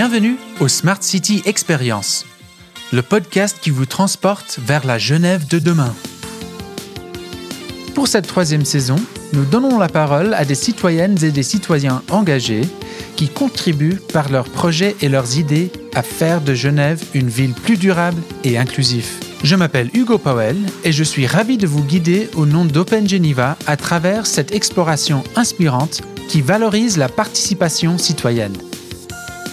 Bienvenue au Smart City Experience, le podcast qui vous transporte vers la Genève de demain. Pour cette troisième saison, nous donnons la parole à des citoyennes et des citoyens engagés qui contribuent par leurs projets et leurs idées à faire de Genève une ville plus durable et inclusive. Je m'appelle Hugo Powell et je suis ravi de vous guider au nom d'Open Geneva à travers cette exploration inspirante qui valorise la participation citoyenne.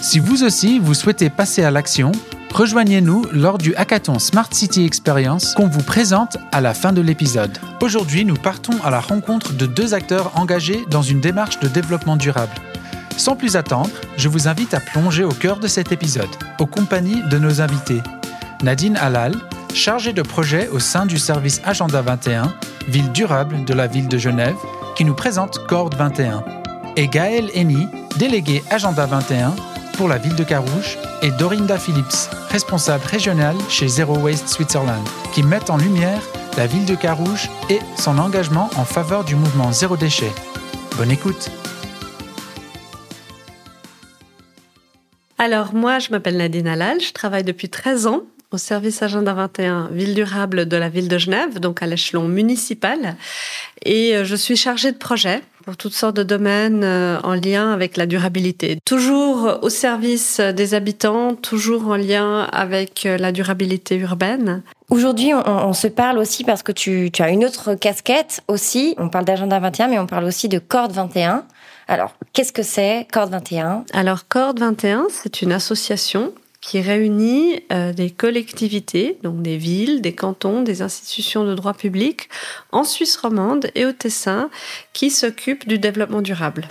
Si vous aussi vous souhaitez passer à l'action, rejoignez-nous lors du hackathon Smart City Experience qu'on vous présente à la fin de l'épisode. Aujourd'hui, nous partons à la rencontre de deux acteurs engagés dans une démarche de développement durable. Sans plus attendre, je vous invite à plonger au cœur de cet épisode, aux compagnies de nos invités. Nadine Halal, chargée de projet au sein du service Agenda 21, ville durable de la ville de Genève, qui nous présente Corde 21. Et Gaël Henny, délégué Agenda 21 pour la ville de Carouge, et Dorinda Phillips, responsable régionale chez Zero Waste Switzerland, qui met en lumière la ville de Carouge et son engagement en faveur du mouvement Zéro déchet. Bonne écoute! Alors moi, je m'appelle Nadine Alal, je travaille depuis 13 ans au service Agenda 21 Ville durable de la ville de Genève, donc à l'échelon municipal. Et euh, je suis chargée de projets pour toutes sortes de domaines euh, en lien avec la durabilité. Toujours au service des habitants, toujours en lien avec euh, la durabilité urbaine. Aujourd'hui, on, se parle aussi parce que tu, tu as une autre casquette aussi. On parle d'Agenda 21, mais on parle aussi de Corde 21. Alors, qu'est-ce que c'est Corde 21 Alors, Corde 21, c'est une association qui réunit euh, des collectivités, donc des villes, des cantons, des institutions de droit public en Suisse romande et au Tessin qui s'occupent du développement durable.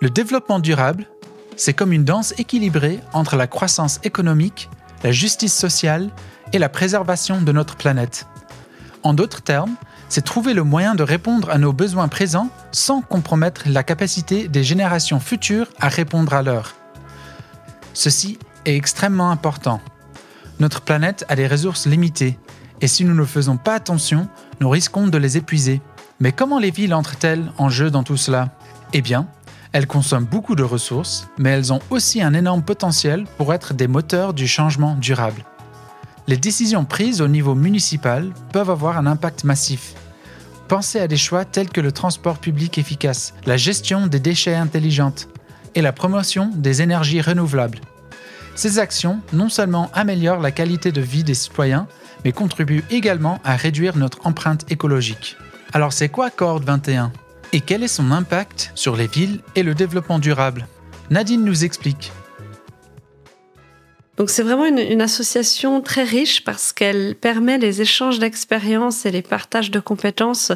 Le développement durable, c'est comme une danse équilibrée entre la croissance économique, la justice sociale et la préservation de notre planète. En d'autres termes, c'est trouver le moyen de répondre à nos besoins présents sans compromettre la capacité des générations futures à répondre à leurs. Ceci est extrêmement important. Notre planète a des ressources limitées, et si nous ne faisons pas attention, nous risquons de les épuiser. Mais comment les villes entrent-elles en jeu dans tout cela? Eh bien, elles consomment beaucoup de ressources, mais elles ont aussi un énorme potentiel pour être des moteurs du changement durable. Les décisions prises au niveau municipal peuvent avoir un impact massif. Pensez à des choix tels que le transport public efficace, la gestion des déchets intelligentes, et la promotion des énergies renouvelables. Ces actions non seulement améliorent la qualité de vie des citoyens, mais contribuent également à réduire notre empreinte écologique. Alors c'est quoi Corde 21 Et quel est son impact sur les villes et le développement durable? Nadine nous explique. C'est vraiment une, une, association très riche parce qu'elle permet les échanges d'expériences et les partages de compétences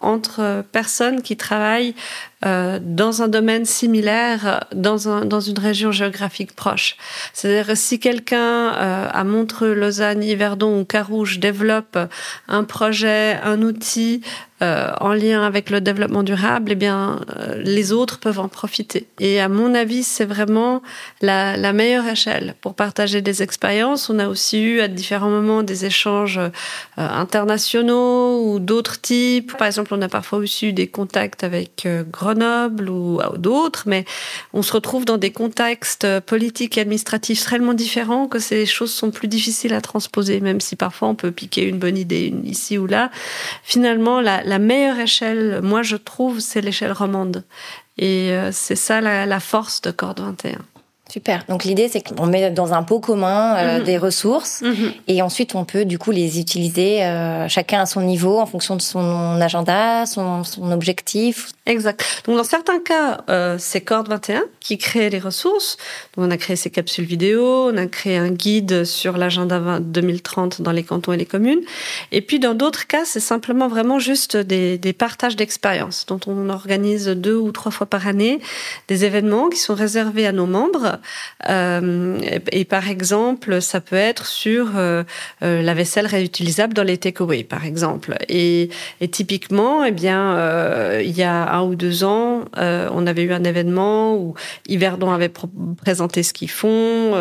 entre personnes qui travaillent euh, dans un domaine similaire, dans, un, dans une région géographique proche. C'est-à-dire si quelqu'un euh, à Montreux, Lausanne, Yverdon ou Carouge développe un projet, un outil euh, en lien avec le développement durable, eh bien, les autres peuvent en profiter. Et à mon avis, c'est vraiment la, meilleure échelle pour partager des expériences. On a aussi eu à différents moments des échanges internationaux ou d'autres types. Par exemple, on a parfois aussi eu des contacts avec ou d'autres, mais on se retrouve dans des contextes politiques et administratifs tellement différents que ces choses sont plus difficiles à transposer, même si parfois on peut piquer une bonne idée ici ou là. Finalement, la, la meilleure échelle, moi je trouve, c'est l'échelle romande. Et euh, c'est ça la, la force de Corde 21. Super. Donc l'idée, c'est qu'on met dans un pot commun euh, mhm. des ressources mhm. et ensuite on peut du coup les utiliser euh, chacun à son niveau en fonction de son agenda, son, son objectif. Exact. Donc dans certains cas, euh, c'est Corde 21 qui crée les ressources. Donc on a créé ces capsules vidéo, on a créé un guide sur l'agenda 2030 dans les cantons et les communes. Et puis dans d'autres cas, c'est simplement vraiment juste des, des partages d'expériences dont on organise deux ou trois fois par année des événements qui sont réservés à nos membres et, par exemple, ça peut être sur euh, euh, la vaisselle réutilisable dans les takeaways, par exemple. Et, et typiquement, eh bien, il y a un ou deux ans, on avait eu un événement où Yverdon avait présenté ce qu'ils font,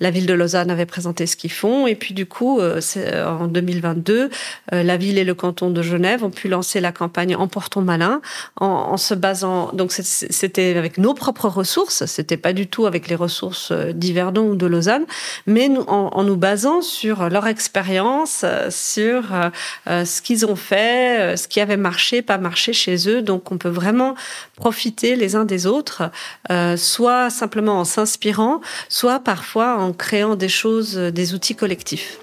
la ville de Lausanne avait présenté ce qu'ils font, et puis du coup, en 2022, la ville et le canton de Genève ont pu lancer la campagne Emportons malin en, en se basant. Donc c'était avec nos propres ressources, c'était pas du tout avec les ressources d'Yverdon ou de Lausanne, mais en, nous basant sur leur expérience, sur ce qu'ils ont fait, ce qui avait marché, pas marché chez eux. Donc on peut vraiment profiter les uns des autres, soit simplement en s'inspirant, soit parfois en créant des choses, des outils collectifs.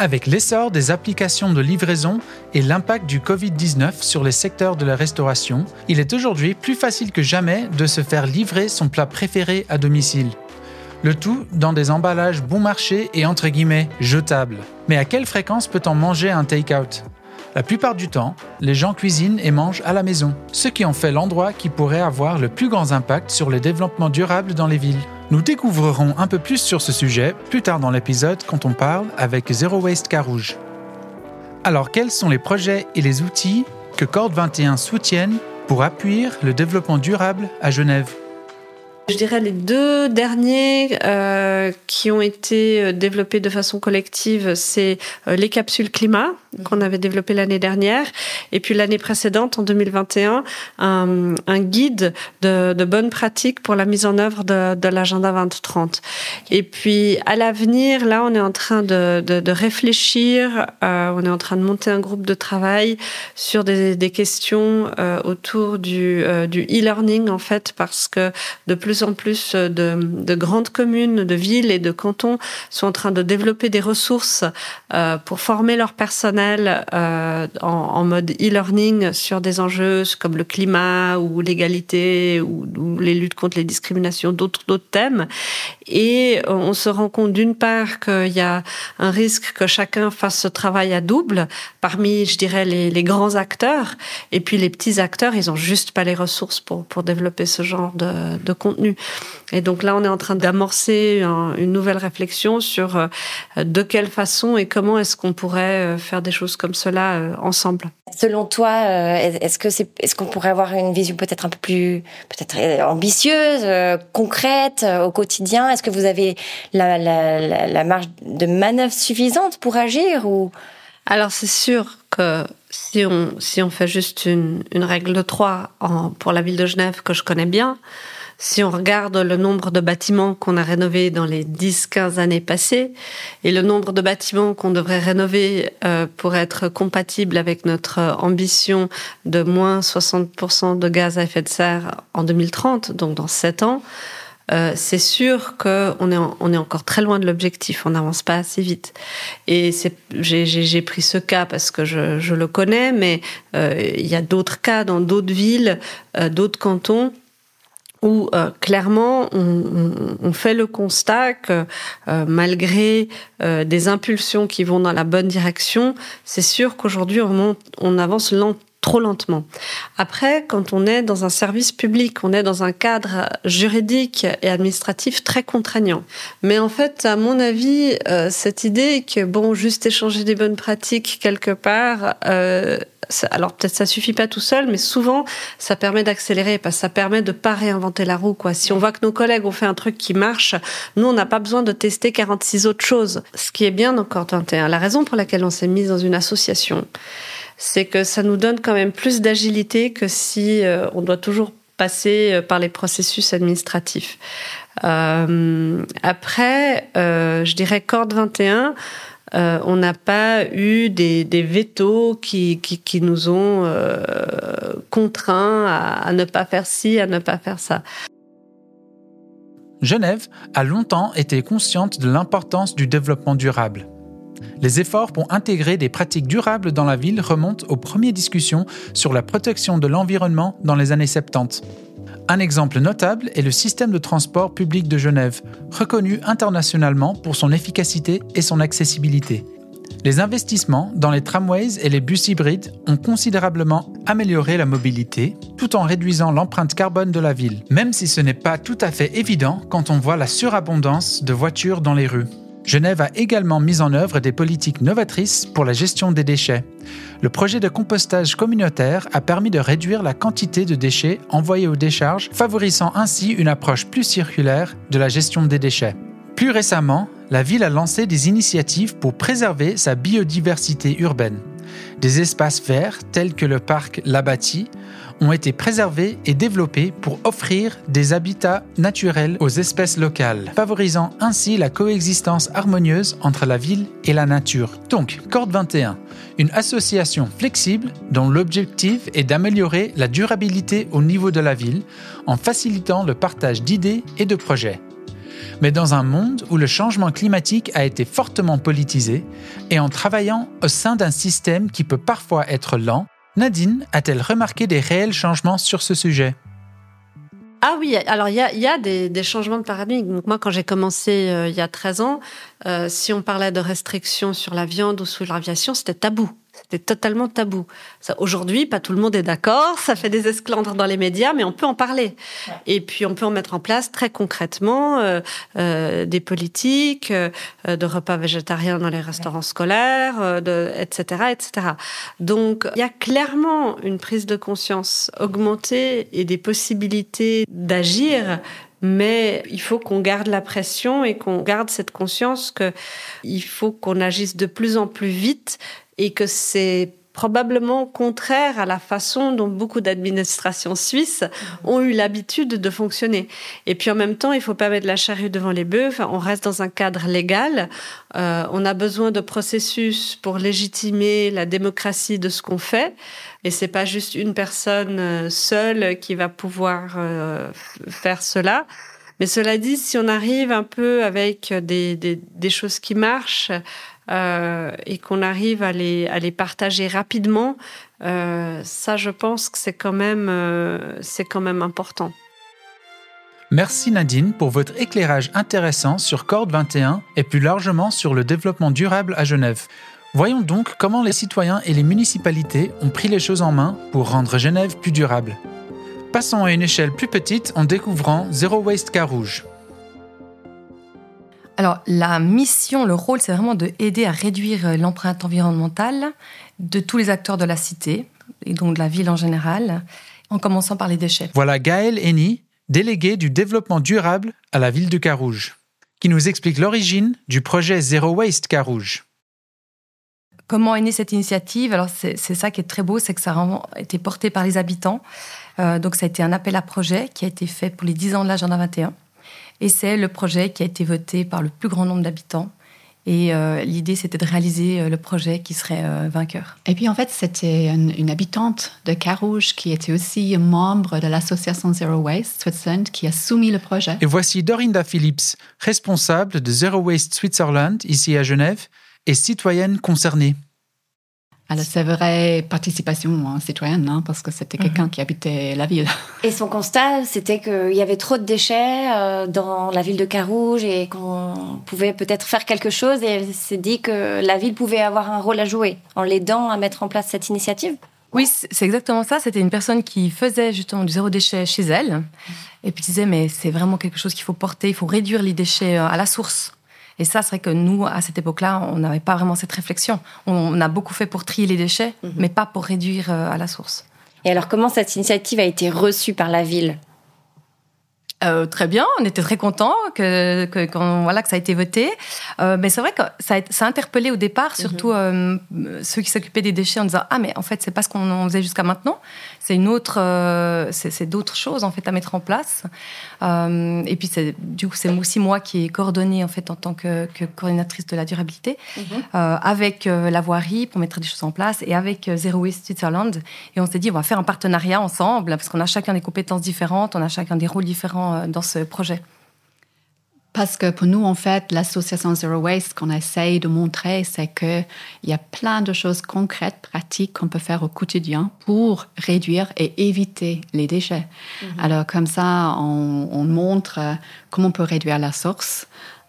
Avec l'essor des applications de livraison et l'impact du Covid-19 sur les secteurs de la restauration, il est aujourd'hui plus facile que jamais de se faire livrer son plat préféré à domicile. Le tout dans des emballages bon marché et entre guillemets jetables. Mais à quelle fréquence peut-on manger un take-out? La plupart du temps, les gens cuisinent et mangent à la maison, ce qui en fait l'endroit qui pourrait avoir le plus grand impact sur le développement durable dans les villes. Nous découvrerons un peu plus sur ce sujet plus tard dans l'épisode quand on parle avec Zero Waste Carouge. Alors quels sont les projets et les outils que Corde 21 soutiennent pour appuyer le développement durable à Genève? Je dirais les deux derniers euh, qui ont été euh, développés de façon collective, c'est euh, les capsules climat qu'on avait développées l'année dernière, et puis l'année précédente, en 2021, un, guide de, de, bonnes pratiques pour la mise en œuvre de, l'agenda 2030. Et puis à l'avenir, là, on est en train de, réfléchir, euh, on est en train de monter un groupe de travail sur des, questions euh, autour du, du e-learning en fait, parce que de plus en plus de, grandes communes, de villes et de cantons sont en train de développer des ressources euh, pour former leur euh, en, mode e-learning sur des enjeux comme le climat ou l'égalité ou, les luttes contre les discriminations, d'autres thèmes. Et on se rend compte d'une part qu'il y a un risque que chacun fasse ce travail à double parmi, je dirais, les, grands acteurs. Et puis les petits acteurs, ils ont juste pas les ressources pour, pour développer ce genre de, de contenu. Et donc là, on est en train d'amorcer une nouvelle réflexion sur euh, de quelle façon et comment est-ce qu'on pourrait euh, faire des choses comme cela euh, ensemble. Selon toi, est-ce que c'est, est-ce qu'on pourrait avoir une vision peut-être un peu plus, peut-être ambitieuse, concrète au quotidien? Est-ce que vous avez la, la, la, marge de manœuvre suffisante pour agir ou? Alors c'est sûr que si on si on fait juste une, une règle de trois en, pour la ville de Genève que je connais bien, si on regarde le nombre de bâtiments qu'on a rénovés dans les 10-15 années passées et le nombre de bâtiments qu'on devrait rénover euh, pour être compatible avec notre ambition de moins 60% de gaz à effet de serre en 2030, donc dans 7 ans, euh, c'est sûr qu'on est, on est encore très loin de l'objectif, on n'avance pas assez vite. Et j'ai pris ce cas parce que je, je le connais, mais euh, il y a d'autres cas dans d'autres villes, euh, d'autres cantons où euh, clairement on, fait le constat que euh, malgré euh, des impulsions qui vont dans la bonne direction, c'est sûr qu'aujourd'hui on, on avance trop lentement. Après, quand on est dans un service public, on est dans un cadre juridique et administratif très contraignant. Mais en fait, à mon avis, cette idée que bon, juste échanger des bonnes pratiques quelque part alors peut-être ça suffit pas tout seul, mais souvent ça permet d'accélérer parce que ça permet de pas réinventer la roue. Quoi. Si on voit que nos collègues ont fait un truc qui marche, nous on n'a pas besoin de tester 46 autres choses. Ce qui est bien dans Corps 21. La raison pour laquelle on s'est mis dans une association, c'est que ça nous donne quand même plus d'agilité que si euh, on doit toujours passer euh, par les processus administratifs. Euh, après, je dirais Corde 21 euh, on n'a pas eu des, des vétos qui, qui, nous ont contraints à, ne pas faire ci, à ne pas faire ça. Genève a longtemps été consciente de l'importance du développement durable. Les efforts pour intégrer des pratiques durables dans la ville remontent aux premières discussions sur la protection de l'environnement dans les années 70. Un exemple notable est le système de transport public de Genève, reconnu internationalement pour son efficacité et son accessibilité. Les investissements dans les tramways et les bus hybrides ont considérablement amélioré la mobilité, tout en réduisant l'empreinte carbone de la ville, même si ce n'est pas tout à fait évident quand on voit la surabondance de voitures dans les rues. Genève a également mis en œuvre des politiques novatrices pour la gestion des déchets. Le projet de compostage communautaire a permis de réduire la quantité de déchets envoyés aux décharges, favorisant ainsi une approche plus circulaire de la gestion des déchets. Plus récemment, la ville a lancé des initiatives pour préserver sa biodiversité urbaine. Des espaces verts tels que le parc Labati ont été préservés et développés pour offrir des habitats naturels aux espèces locales, favorisant ainsi la coexistence harmonieuse entre la ville et la nature. Donc, Corde 21, une association flexible dont l'objectif est d'améliorer la durabilité au niveau de la ville en facilitant le partage d'idées et de projets. Mais dans un monde où le changement climatique a été fortement politisé et en travaillant au sein d'un système qui peut parfois être lent, Nadine a-t-elle remarqué des réels changements sur ce sujet? Ah oui, alors il y a, des, changements de paradigme. Donc moi, quand j'ai commencé euh, il y a 13 ans, euh, si on parlait de restrictions sur la viande ou sur l'aviation, c'était tabou. C'était totalement tabou. Aujourd'hui, pas tout le monde est d'accord. Ça fait des esclandres dans les médias, mais on peut en parler. Et puis, on peut en mettre en place très concrètement euh, euh, des politiques euh, de repas végétariens dans les restaurants scolaires, de, etc., etc. Donc, il y a clairement une prise de conscience augmentée et des possibilités d'agir mais il faut qu'on garde la pression et qu'on garde cette conscience que il faut qu'on agisse de plus en plus vite et que c'est probablement contraire à la façon dont beaucoup d'administrations suisses ont eu l'habitude de fonctionner. Et puis en même temps, il faut pas mettre la charrue devant les bœufs. on reste dans un cadre légal. Euh, on a besoin de processus pour légitimer la démocratie de ce qu'on fait. Et c'est pas juste une personne euh, seule qui va pouvoir euh, faire cela. Mais cela dit, si on arrive un peu avec des, des, des choses qui marchent, euh, et qu'on arrive à les, partager rapidement, euh, ça, je pense que c'est quand, même, euh, quand même important. Merci Nadine pour votre éclairage intéressant sur Corde 21 et plus largement sur le développement durable à Genève. Voyons donc comment les citoyens et les municipalités ont pris les choses en main pour rendre Genève plus durable. Passons à une échelle plus petite en découvrant Zero Waste Carouge. Alors, la mission, le rôle, c'est vraiment de aider à réduire euh, l'empreinte environnementale de tous les acteurs de la cité, et donc de la ville en général, en commençant par les déchets. Voilà Gaël Henny, délégué du développement durable à la ville de Carouge, qui nous explique l'origine du projet Zero Waste Carouge. Comment est née cette initiative? Alors, c'est ça qui est très beau, c'est que ça a été porté par les habitants. Euh, donc, ça a été un appel à projet qui a été fait pour les 10 ans de l'agenda 21. Et c'est le projet qui a été voté par le plus grand nombre d'habitants. Et euh, l'idée, c'était de réaliser euh, le projet qui serait euh, vainqueur. Et puis, en fait, c'était une, habitante de Carouge qui était aussi membre de l'association Zero Waste Switzerland qui a soumis le projet. Et voici Dorinda Phillips, responsable de Zero Waste Switzerland ici à Genève et citoyenne concernée. Alors, c'est vraie participation hein, citoyenne, hein, parce que c'était quelqu'un mhm. qui habitait la ville. Et son constat, c'était qu'il y avait trop de déchets euh, dans la ville de Carouge et qu'on pouvait peut-être faire quelque chose. Et elle s'est dit que la ville pouvait avoir un rôle à jouer en l'aidant à mettre en place cette initiative. Oui, c'est exactement ça. C'était une personne qui faisait justement du zéro déchet chez elle. Et puis disait, mais c'est vraiment quelque chose qu'il faut porter, il faut réduire les déchets euh, à la source. Et ça, c'est vrai que nous, à cette époque-là, on n'avait pas vraiment cette réflexion. On a beaucoup fait pour trier les déchets, mhm. mais pas pour réduire euh, à la source. Et alors, comment cette initiative a été reçue par la ville? Euh, très bien, on était très contents que, que, voilà, que ça a été voté. Euh, mais c'est vrai que ça a, ça a, interpellé au départ, surtout mhm. ceux qui s'occupaient des déchets en disant Ah, mais en fait, c'est pas ce qu'on faisait jusqu'à maintenant c'est une autre, c'est d'autres choses en fait à mettre en place. Euh, et puis du coup c'est aussi moi qui ai coordonné en fait en tant que, coordinatrice de la durabilité mhm. euh, avec la voirie pour mettre des choses en place et avec Zero Waste Switzerland. Et on s'est dit on va faire un partenariat ensemble parce qu'on a chacun des compétences différentes, on a chacun des rôles différents dans ce projet. Parce que pour nous, en fait, l'association Zero Waste, qu'on essaye de montrer, c'est qu'il y a plein de choses concrètes, pratiques qu'on peut faire au quotidien pour réduire et éviter les déchets. Mhm. Alors, comme ça, on, montre comment on peut réduire la source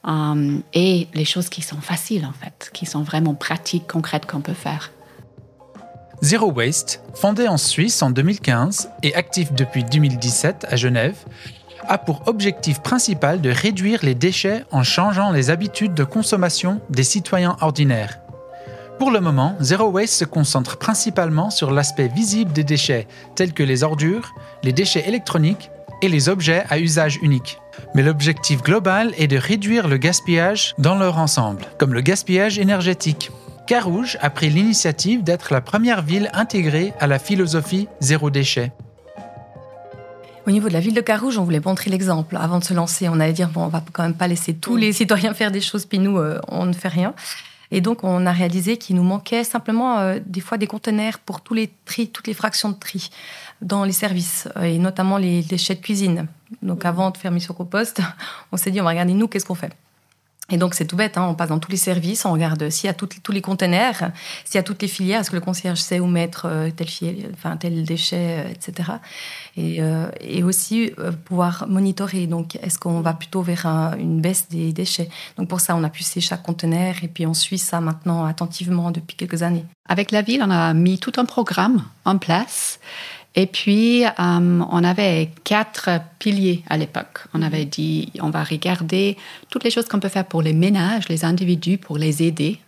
euh, et les choses qui sont faciles, en fait, qui sont vraiment pratiques, concrètes qu'on peut faire. Zero Waste, fondé en Suisse en 2015 et actif depuis 2017 à Genève, a pour objectif principal de réduire les déchets en changeant les habitudes de consommation des citoyens ordinaires. Pour le moment, Zero Waste se concentre principalement sur l'aspect visible des déchets, tels que les ordures, les déchets électroniques et les objets à usage unique. Mais l'objectif global est de réduire le gaspillage dans leur ensemble, comme le gaspillage énergétique. Carouge a pris l'initiative d'être la première ville intégrée à la philosophie zéro déchet. Au niveau de la ville de Carouge, on voulait montrer l'exemple. Avant de se lancer, on allait dire bon, on va quand même pas laisser tous les citoyens faire des choses, puis nous, euh, on ne fait rien. Et donc, on a réalisé qu'il nous manquait simplement euh, des fois des conteneurs pour tous les tri, toutes les fractions de tri dans les services, euh, et notamment les déchets de cuisine. Donc, avant de faire mission compost, on s'est dit on va regarder nous qu'est-ce qu'on fait? Et donc, c'est tout bête, hein, on passe dans tous les services, on regarde s'il y a tous les conteneurs, s'il y a toutes les filières, est-ce que le concierge sait où mettre euh, tel, enfin, tel déchet, euh, etc. Et, euh, et aussi pouvoir monitorer. Donc, est-ce qu'on va plutôt vers une baisse des déchets Donc, pour ça, on a pucé chaque conteneur et puis on suit ça maintenant attentivement depuis quelques années. Avec la ville, on a mis tout un programme en place et puis, euh, on avait quatre piliers à l'époque. On avait dit, on va regarder toutes les choses qu'on peut faire pour les ménages, les individus, pour les aider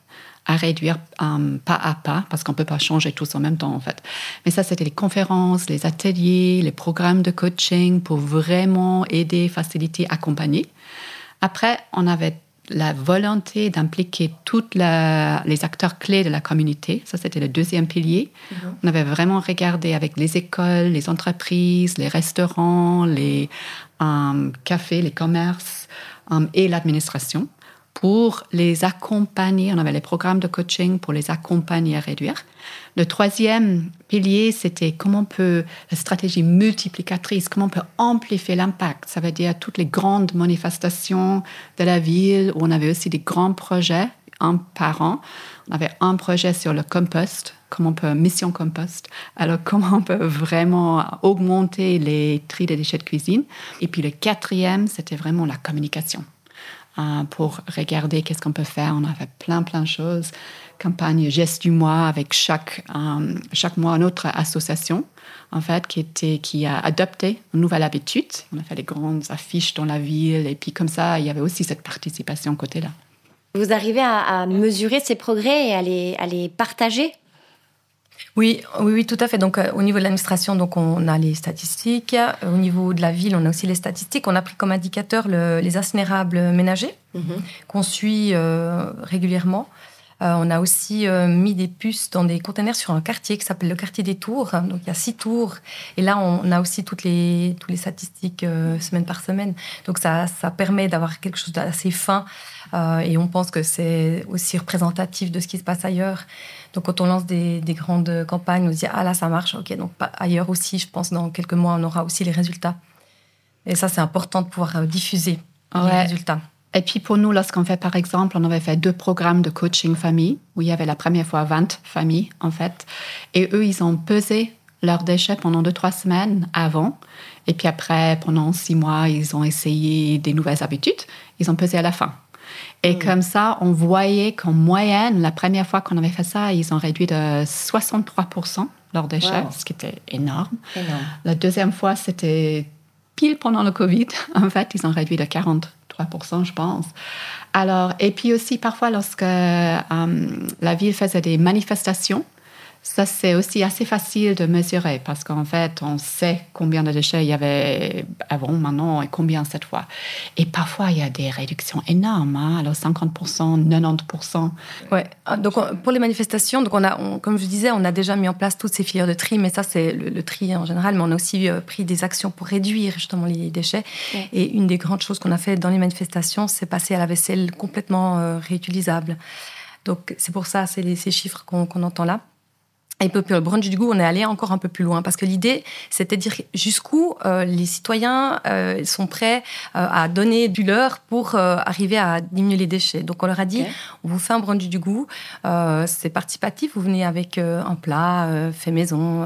à réduire euh, pas à pas, parce qu'on ne peut pas changer tous en même temps, en fait. Mais ça, c'était les conférences, les ateliers, les programmes de coaching pour vraiment aider, faciliter, accompagner. Après, on avait la volonté d'impliquer tous les acteurs clés de la communauté. Ça, c'était le deuxième pilier. Mhm. On avait vraiment regardé avec les écoles, les entreprises, les restaurants, les euh, cafés, les commerces euh, et l'administration pour les accompagner. On avait les programmes de coaching pour les accompagner à réduire. Le troisième pilier, c'était comment on peut, la stratégie multiplicatrice, comment on peut amplifier l'impact. Ça veut dire toutes les grandes manifestations de la ville où on avait aussi des grands projets, un par an. On avait un projet sur le compost, comment on peut, mission compost. Alors, comment on peut vraiment augmenter les tri des déchets de cuisine. Et puis le quatrième, c'était vraiment la communication. Euh, pour regarder qu'est-ce qu'on peut faire. On a fait plein, plein de choses. Campagne Geste du mois avec chaque, euh, chaque mois une autre association, en fait, qui, était, qui a adopté une nouvelle habitude. On a fait des grandes affiches dans la ville et puis comme ça, il y avait aussi cette participation côté-là. Vous arrivez à, à, mesurer ces progrès et à les, à les partager? Oui, oui, oui, tout à fait. Donc, euh, au niveau de l'administration, donc on a les statistiques. Au niveau de la ville, on a aussi les statistiques. On a pris comme indicateur les incinérables ménagers mhm. qu'on suit euh, régulièrement. Euh, on a aussi mis des puces dans des containers sur un quartier qui s'appelle le quartier des tours. Donc il y a six tours. Et là, on a aussi toutes les, toutes les statistiques semaine par semaine. Donc ça, ça permet d'avoir quelque chose d'assez fin. et on pense que c'est aussi représentatif de ce qui se passe ailleurs. Donc quand on lance des, grandes campagnes, on se dit ah là ça marche, ok donc ailleurs aussi, je pense dans quelques mois on aura aussi les résultats. Et ça c'est important de pouvoir euh, diffuser les résultats. Et puis pour nous, lorsqu'on fait par exemple, on avait fait deux programmes de coaching famille où il y avait la première fois 20 familles en fait, et eux ils ont pesé leurs déchets pendant deux trois semaines avant, et puis après pendant six mois ils ont essayé des nouvelles habitudes, ils ont pesé à la fin. Et mm. comme ça, on voyait qu'en moyenne, la première fois qu'on avait fait ça, ils ont réduit de 63% leurs déchets, ce qui était énorme. La deuxième fois, c'était pile pendant le Covid. En fait, ils ont réduit de 43%, je pense. Alors, et puis aussi, parfois, lorsque euh, la ville faisait des manifestations, ça, c'est aussi assez facile de mesurer parce qu'en fait, on sait combien de déchets il y avait avant, maintenant et combien cette fois. Et parfois, il y a des réductions énormes, hein. alors 50%, 90%. Ouais. Ah, donc, pour les manifestations, donc on a, comme je disais, on a déjà mis en place toutes ces filières de tri, mais ça, c'est le, tri en général, mais on a aussi euh, pris des actions pour réduire justement les déchets. Et une des grandes choses qu'on a fait dans les manifestations, c'est passer à la vaisselle complètement euh, réutilisable. Donc, c'est pour ça, c'est ces chiffres qu'on entend là. Et pour le brunch du goût, on est allé encore un peu plus loin parce que l'idée, c'était de dire jusqu'où euh, les citoyens euh, sont prêts euh, à donner du leur pour arriver à diminuer les déchets. Donc on leur a dit, on vous fait un brunch du goût, c'est participatif, vous venez avec un plat fait maison,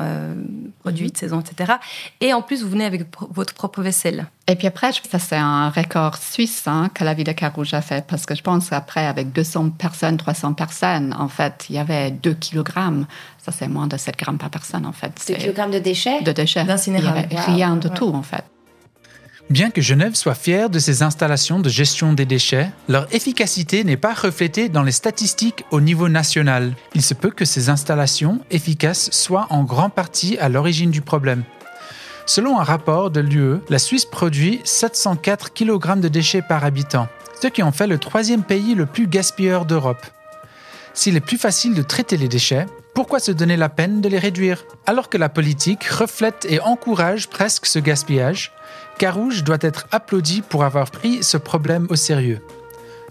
produit de saison, etc. Et en plus, vous venez avec votre propre vaisselle. Et puis après, ça c'est un record suisse hein, que la ville de Carouge a fait, parce que je pense qu'après, avec 200 personnes, 300 personnes, en fait, il y avait 2 kg. Ça c'est moins de 7 grammes par personne, en fait. 2 kg de déchets? De déchets. Il n'y avait rien de tout, en fait. Bien que Genève soit fière de ses installations de gestion des déchets, leur efficacité n'est pas reflétée dans les statistiques au niveau national. Il se peut que ces installations efficaces soient en grande partie à l'origine du problème. Selon un rapport de l'UE, la Suisse produit 704 kg de déchets par habitant, ce qui en fait le troisième pays le plus gaspilleur d'Europe. S'il est plus facile de traiter les déchets, Pourquoi se donner la peine de les réduire? Alors que la politique reflète et encourage presque ce gaspillage Carouge doit être applaudi pour avoir pris ce problème au sérieux.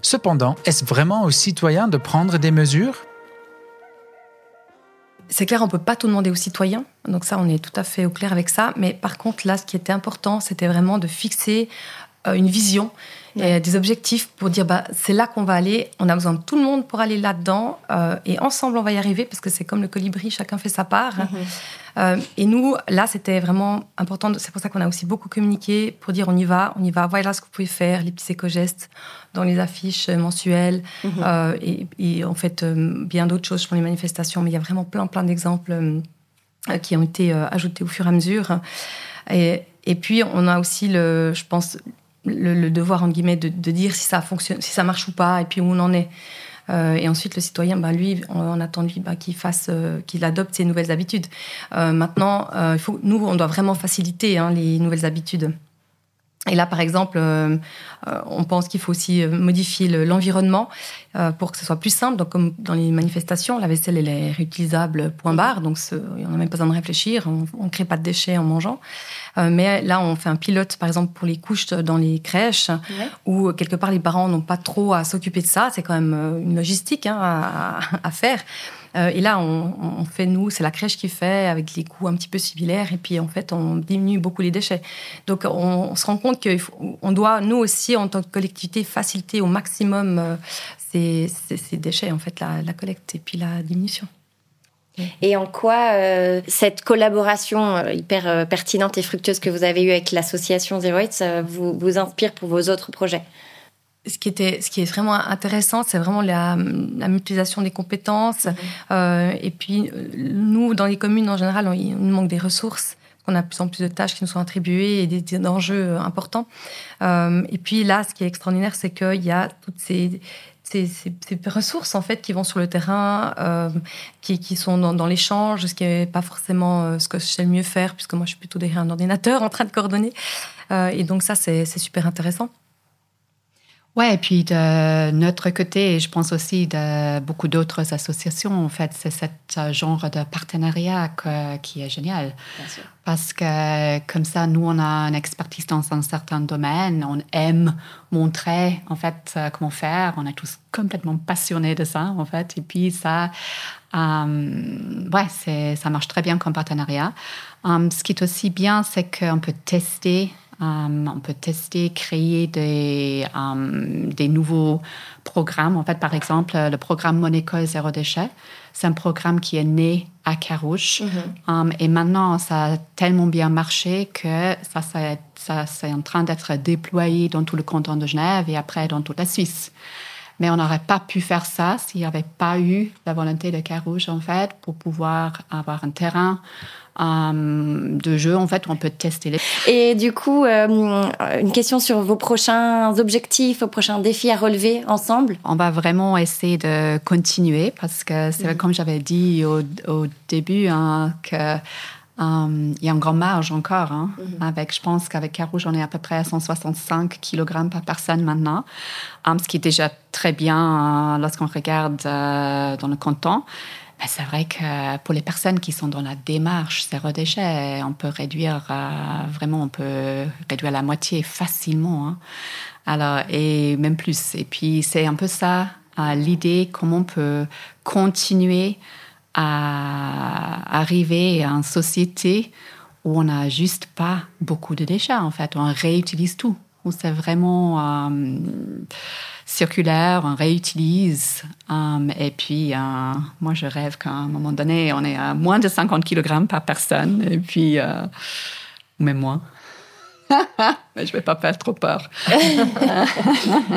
Cependant, est-ce vraiment aux citoyens de prendre des mesures? C'est clair, on peut pas tout demander aux citoyens, donc ça, on est tout à fait au clair avec ça. Mais par contre, là, ce qui était important, c'était vraiment de fixer une vision et des objectifs pour dire bah, c'est là qu'on va aller, on a besoin de tout le monde pour aller là-dedans, euh, et ensemble on va y arriver, parce que c'est comme le colibri, chacun fait sa part. Mhm. Euh, et nous, là, c'était vraiment important, c'est pour ça qu'on a aussi beaucoup communiqué pour dire on y va, on y va, voilà ce que vous pouvez faire, les petits éco-gestes dans les affiches mensuelles, mhm. euh, et, et, en fait bien d'autres choses pour les manifestations, mais il y a vraiment plein, plein d'exemples qui ont été ajoutés au fur et à mesure. Et, et puis, on a aussi, le, je pense, le, devoir, en guillemets, de, dire si ça fonctionne, si ça marche ou pas, et puis où on en est. Euh, et ensuite, le citoyen, bah, lui, on, attend lui bah, qu'il fasse, euh, qu'il adopte ses nouvelles habitudes. Euh, maintenant, il faut, nous, on doit vraiment faciliter hein, les nouvelles habitudes. Et là, par exemple, on pense qu'il faut aussi modifier l'environnement pour que ce soit plus simple. Donc, comme dans les manifestations, la vaisselle elle est réutilisable, point barre. Donc, il n'y en a même pas besoin de réfléchir. On ne crée pas de déchets en mangeant. Euh, mais là, on fait un pilote, par exemple, pour les couches dans les crèches, où quelque part les parents n'ont pas trop à s'occuper de ça. C'est quand même euh, une logistique hein, à, faire. Euh, et là, on, fait, nous, c'est la crèche qui fait avec les coûts un petit peu similaires. Et puis, en fait, on diminue beaucoup les déchets. Donc, on, se rend compte qu'on doit, nous aussi, en tant que collectivité, faciliter au maximum ces, déchets, en fait, la collecte et puis la diminution. Et en quoi euh, cette collaboration euh, hyper euh, pertinente et fructueuse que vous avez eue avec l'association Zero Waste vous, vous inspire pour vos autres projets? Ce qui, était, ce qui est vraiment intéressant, c'est vraiment la, la, mutualisation des compétences. Mm-hmm. et puis, nous, dans les communes, en général, il nous manque des ressources. On a de plus en plus de tâches qui nous sont attribuées et des, des enjeux importants. et puis là, ce qui est extraordinaire, c'est qu'il y a toutes ces, ces, ressources en fait qui vont sur le terrain, euh, qui, qui, sont dans, dans l'échange, ce qui n'est pas forcément euh, ce que je sais le mieux faire, puisque moi je suis plutôt derrière un ordinateur en train de coordonner. Euh, et donc ça, c'est super intéressant. Ouais, et puis de notre côté, je pense aussi de beaucoup d'autres associations, en fait, c'est ce genre de partenariat qui est génial. Bien sûr. Parce que comme ça, nous, on a une expertise dans un certain domaine, on aime montrer, en fait, comment faire, on est tous complètement passionnés de ça, en fait, et puis ça, euh, ouais, ça marche très bien comme partenariat. Um, ce qui est aussi bien, c'est qu'on peut tester Um, on peut tester, créer des, um, des nouveaux programmes. En fait, par exemple, le programme Mon école zéro déchet, c'est un programme qui est né à Carouche. Mm-hmm. Um, et maintenant, ça a tellement bien marché que ça, ça, ça c'est en train d'être déployé dans tout le canton de Genève et après dans toute la Suisse. Mais on n'aurait pas pu faire ça s'il n'y avait pas eu la volonté de Carouge, en fait, pour pouvoir avoir un terrain euh, de jeu, en fait, où on peut tester les... Et du coup, euh, une question sur vos prochains objectifs, vos prochains défis à relever ensemble On va vraiment essayer de continuer parce que c'est mhm. comme j'avais dit au, début, hein, que euh, il y a une grande marge encore. Hein, mhm. avec, je pense qu'avec Carouge, on est à peu près à 165 kg par personne maintenant, um, ce qui est déjà très bien euh, lorsqu'on regarde euh, dans le canton. Mais c'est vrai que pour les personnes qui sont dans la démarche zéro déchet, on peut réduire vraiment, on peut réduire la moitié facilement. Hein. Alors et même plus. Et puis c'est un peu ça l'idée comment on peut continuer à arriver une société où on n'a juste pas beaucoup de déchets, en fait. On réutilise tout. C'est vraiment euh, circulaire, on réutilise. Euh, et puis, euh, moi, je rêve qu'à un moment donné, on est à moins de 50 kg par personne. Et puis, même moins. Mais je vais pas faire trop peur.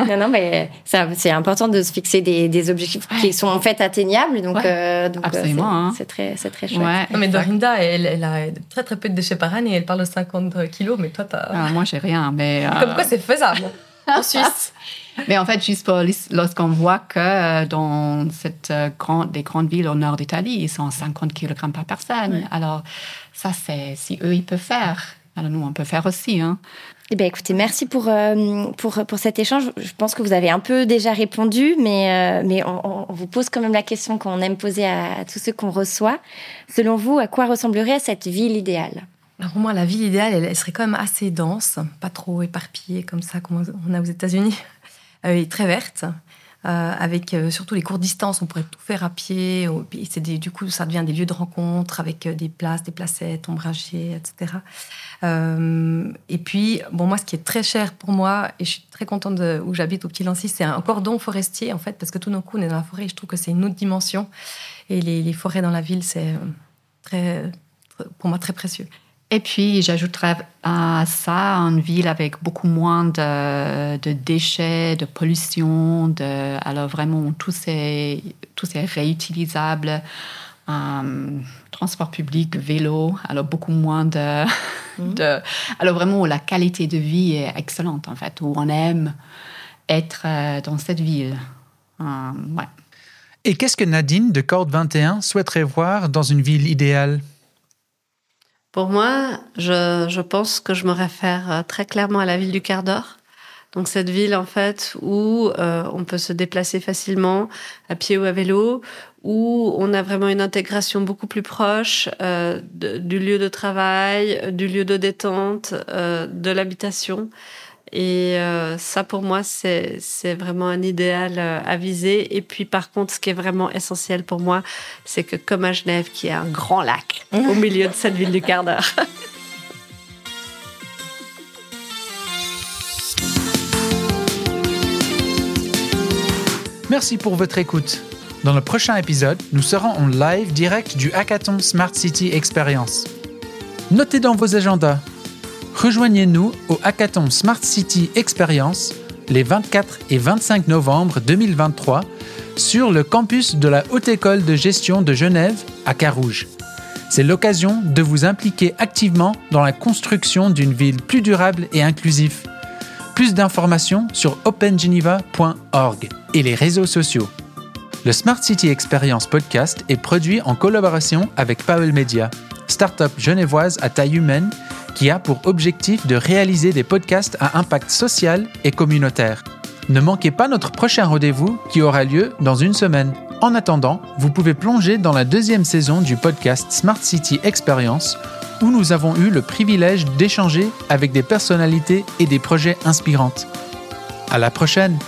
non, non, mais c'est important de se fixer des, objectifs qui sont en fait atteignables. Donc, euh, donc euh, hein. c'est très, très chouette. non, mais Dorinda, elle, elle, a très très peu de déchets par année. Elle parle de 50 kilos, mais toi, tu as. Ah, moi, j'ai rien. Mais, euh, Comme quoi, c'est faisable en Suisse. Mais en fait, juste lorsqu'on voit que dans cette grande, des grandes villes au nord d'Italie, ils sont 50 kg par personne. Alors, ça, c'est si eux, ils peuvent faire alors nous, on peut faire aussi. Hein. Eh bien, écoutez, merci pour, euh, pour, pour cet échange. Je pense que vous avez un peu déjà répondu, mais, euh, mais on, vous pose quand même la question qu'on aime poser à, tous ceux qu'on reçoit. Selon vous, à quoi ressemblerait cette ville idéale? Pour moi, la ville idéale, elle, serait quand même assez dense, pas trop éparpillée comme ça, comme on a aux États-Unis, et très verte. Euh, avec euh, surtout les courtes distances, on pourrait tout faire à pied. du coup, ça devient des lieux de rencontre avec euh, des places, des placettes, ombragées, etc. et puis, bon, moi, ce qui est très cher pour moi, et je suis très contente de où j'habite au Petit Lancy, c'est un cordon forestier, en fait, parce que tout d'un coup, on est dans la forêt et je trouve que c'est une autre dimension. Et les forêts dans la ville, c'est très, pour moi très précieux. Et puis, j'ajouterais à ça une ville avec beaucoup moins de, déchets, de pollution, de, alors vraiment tout c'est tout c'est réutilisable, euh, transport public, vélo, alors beaucoup moins de, mhm. de, alors vraiment la qualité de vie est excellente en fait, où on aime être euh, dans cette ville. Euh, ouais. Et qu'est-ce que Nadine de Corde 21 souhaiterait voir dans une ville idéale? Pour moi, je, pense que je me réfère euh, très clairement à la ville du quart d'or. Donc cette ville en fait où euh, on peut se déplacer facilement à pied ou à vélo, où on a vraiment une intégration beaucoup plus proche euh, du lieu de travail, du lieu de détente, de l'habitation. Et euh, ça, pour moi, c'est vraiment un idéal euh, à viser. Et puis, par contre, ce qui est vraiment essentiel pour moi, c'est que comme à Genève, qui a un grand lac au milieu de cette ville du quart d'heure. Merci pour votre écoute. Dans le prochain épisode, nous serons en live direct du Hackathon Smart City Experience. Notez dans vos agendas Rejoignez-nous au Hackathon Smart City Experience les 24 et 25 novembre 2023 sur le campus de la Haute École de gestion de Genève à Carouge. C'est l'occasion de vous impliquer activement dans la construction d'une ville plus durable et inclusive. Plus d'informations sur opengeneva.org et les réseaux sociaux. Le Smart City Experience podcast est produit en collaboration avec Powell Media, start-up genevoise à taille humaine qui a pour objectif de réaliser des podcasts à impact social et communautaire. Ne manquez pas notre prochain rendez-vous qui aura lieu dans une semaine. En attendant, vous pouvez plonger dans la deuxième saison du podcast Smart City Experience où nous avons eu le privilège d'échanger avec des personnalités et des projets inspirantes. À la prochaine!